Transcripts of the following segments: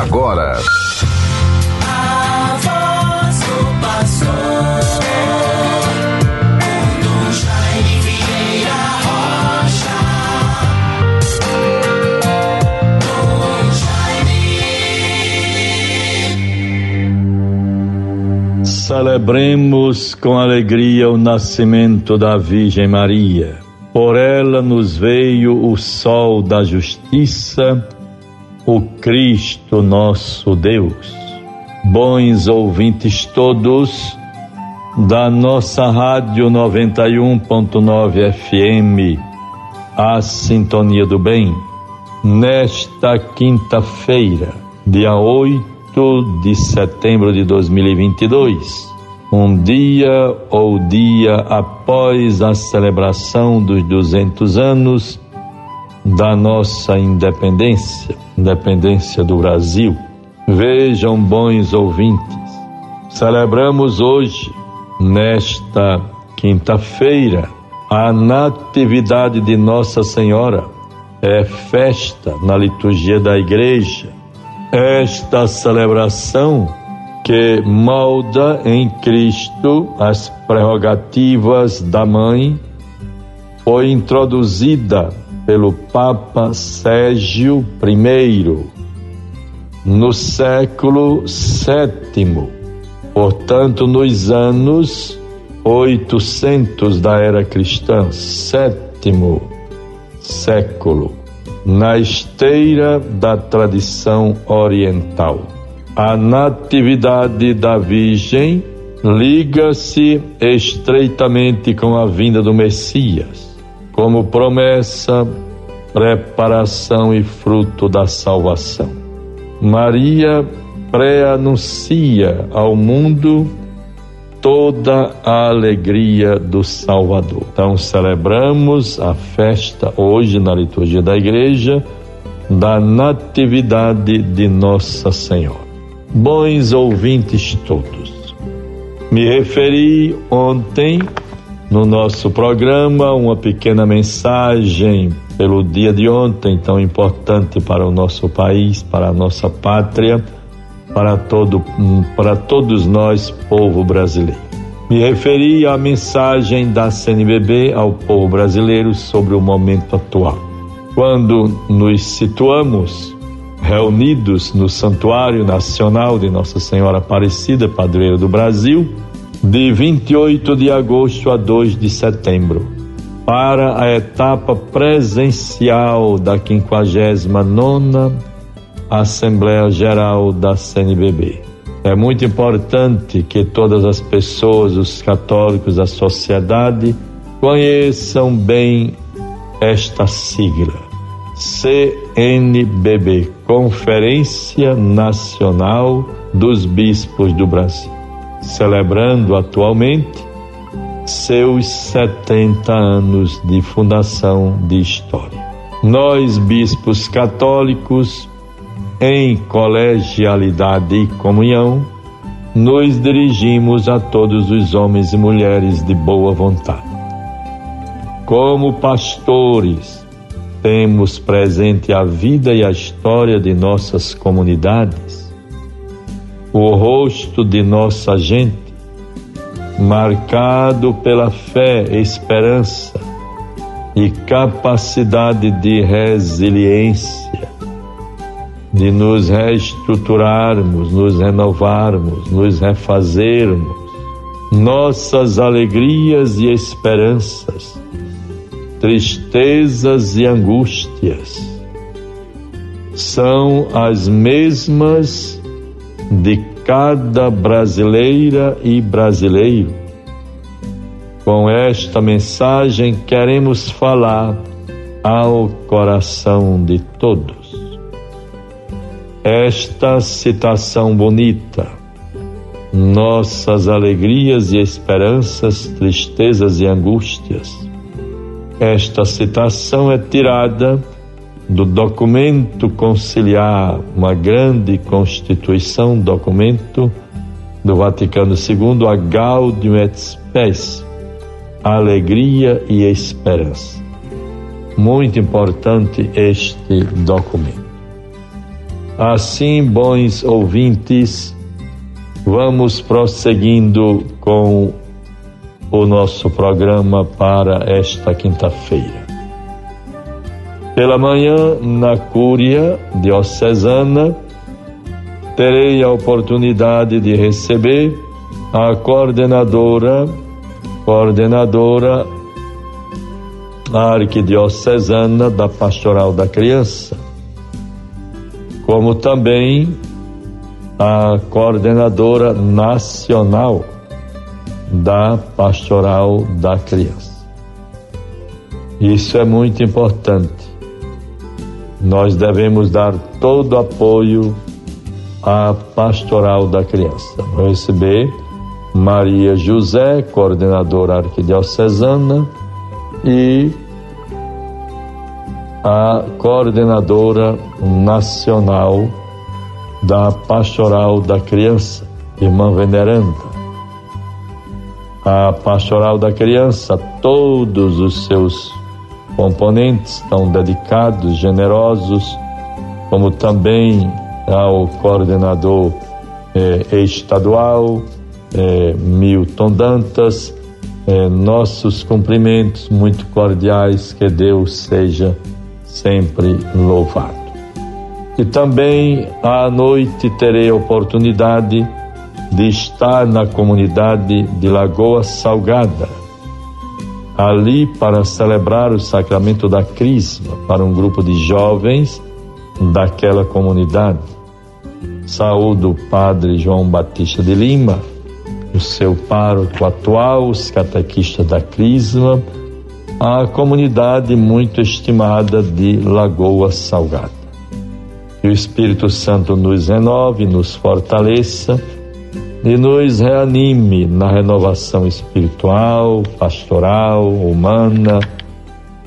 agora. Celebremos com alegria o nascimento da Virgem Maria. Por ela nos veio o sol da justiça, o Cristo nosso Deus. Bons ouvintes todos da nossa Rádio 91.9 FM, a Sintonia do Bem, nesta quinta-feira, dia 8 de setembro de 2022 um dia ou dia após a celebração dos 200 anos da nossa independência, independência do Brasil. Vejam, bons ouvintes, celebramos hoje, nesta quinta-feira, a Natividade de Nossa Senhora. É festa na liturgia da igreja. Esta celebração que molda em Cristo as prerrogativas da mãe, foi introduzida pelo Papa Sérgio I no século VII, portanto, nos anos 800 da era cristã, sétimo século, na esteira da tradição oriental. A natividade da Virgem liga-se estreitamente com a vinda do Messias, como promessa, preparação e fruto da salvação. Maria pré-anuncia ao mundo toda a alegria do Salvador. Então celebramos a festa hoje na liturgia da igreja da Natividade de Nossa Senhora. Bons ouvintes todos, me referi ontem no nosso programa uma pequena mensagem pelo dia de ontem, tão importante para o nosso país, para a nossa pátria, para, todo, para todos nós, povo brasileiro. Me referi à mensagem da CNBB ao povo brasileiro sobre o momento atual. Quando nos situamos reunidos no Santuário Nacional de Nossa Senhora Aparecida, padroeira do Brasil, de 28 de agosto a 2 de setembro, para a etapa presencial da 59 Assembleia Geral da CNBB. É muito importante que todas as pessoas, os católicos, a sociedade, conheçam bem esta sigla CNBB, Conferência Nacional dos Bispos do Brasil, celebrando atualmente seus 70 anos de fundação de história. Nós, bispos católicos, em colegialidade e comunhão, nos dirigimos a todos os homens e mulheres de boa vontade. Como pastores, temos presente a vida e a história de nossas comunidades, o rosto de nossa gente, marcado pela fé, esperança e capacidade de resiliência, de nos reestruturarmos, nos renovarmos, nos refazermos, nossas alegrias e esperanças tristezas e angústias são as mesmas de cada brasileira e brasileiro. Com esta mensagem queremos falar ao coração de todos. Esta citação bonita, nossas alegrias e esperanças, tristezas e angústias, esta citação é tirada do documento conciliar, uma grande constituição, documento do Vaticano II, a Gaudium et Spes, alegria e esperança. Muito importante este documento. Assim, bons ouvintes, vamos prosseguindo com o nosso programa para esta quinta-feira. Pela manhã, na Cúria Diocesana, terei a oportunidade de receber a coordenadora, coordenadora arquidiocesana da Pastoral da Criança, como também a coordenadora nacional da Pastoral da Criança. Isso é muito importante. Nós devemos dar todo apoio à Pastoral da Criança. Vou receber Maria José, coordenadora arquidiocesana, e a coordenadora nacional da Pastoral da Criança, irmã Veneranda. A Pastoral da Criança, todos os seus componentes estão dedicados, generosos, como também ao coordenador eh, estadual, eh, Milton Dantas, eh, nossos cumprimentos muito cordiais, que Deus seja sempre louvado. E também à noite terei a oportunidade de estar na comunidade de Lagoa Salgada, ali para celebrar o sacramento da Crisma para um grupo de jovens daquela comunidade. Saúdo o Padre João Batista de Lima, o seu pároco atual, os catequistas da Crisma, a comunidade muito estimada de Lagoa Salgada. Que o Espírito Santo nos renove, nos fortaleça e nos reanime na renovação espiritual, pastoral, humana,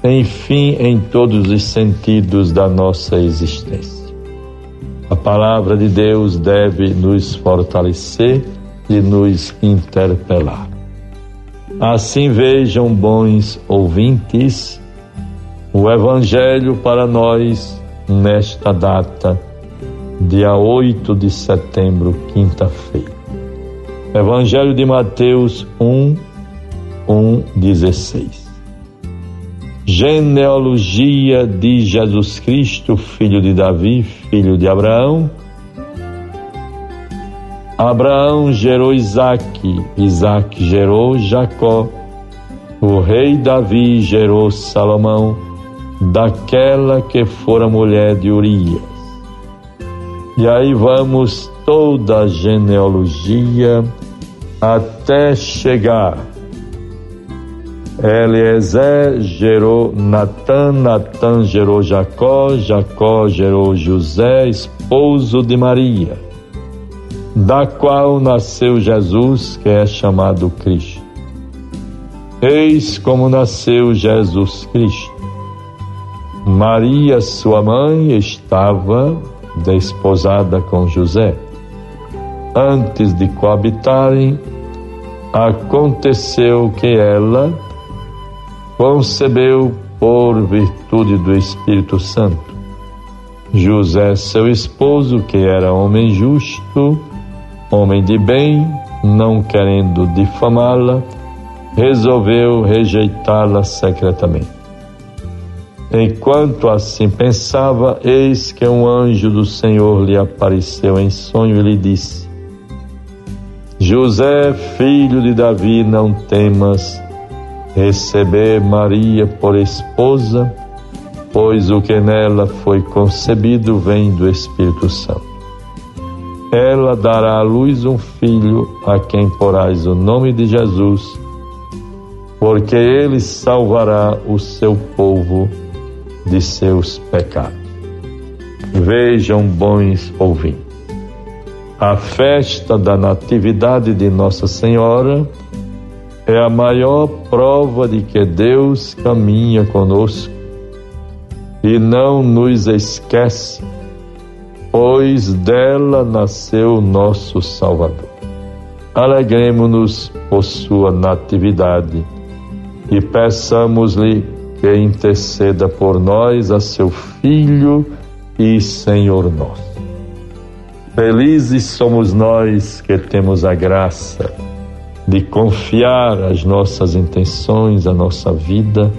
enfim, em todos os sentidos da nossa existência. A palavra de Deus deve nos fortalecer e nos interpelar. Assim vejam, bons ouvintes, o Evangelho para nós nesta data, dia 8 de setembro, quinta-feira. Evangelho de Mateus 1, 1, 16. Genealogia de Jesus Cristo, filho de Davi, filho de Abraão Abraão gerou Isaque, Isaque gerou Jacó, o rei Davi gerou Salomão, daquela que fora mulher de Urias. E aí vamos toda a genealogia até chegar. Eliezer gerou Natã, Natã gerou Jacó, Jacó gerou José, esposo de Maria da qual nasceu Jesus, que é chamado Cristo. Eis como nasceu Jesus Cristo. Maria, sua mãe, estava desposada com José. Antes de coabitarem, aconteceu que ela concebeu por virtude do Espírito Santo. José, seu esposo, que era homem justo, homem de bem, não querendo difamá-la, resolveu rejeitá-la secretamente. Enquanto assim pensava, eis que um anjo do Senhor lhe apareceu em sonho e lhe disse: José, filho de Davi, não temas receber Maria por esposa, pois o que nela foi concebido vem do Espírito Santo. Ela dará à luz um filho, a quem porás o nome de Jesus, porque ele salvará o seu povo de seus pecados. Vejam, bons ouvintes, a festa da Natividade de Nossa Senhora é a maior prova de que Deus caminha conosco e não nos esquece pois dela nasceu nosso Salvador. Alegremos-nos por sua natividade e peçamos-lhe que interceda por nós a seu Filho e Senhor nosso. Felizes somos nós que temos a graça de confiar as nossas intenções, a nossa vida,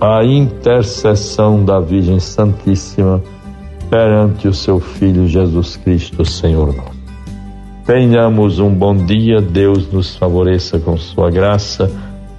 à intercessão da Virgem Santíssima perante o seu Filho Jesus Cristo, Senhor nosso. Tenhamos um bom dia, Deus nos favoreça com sua graça.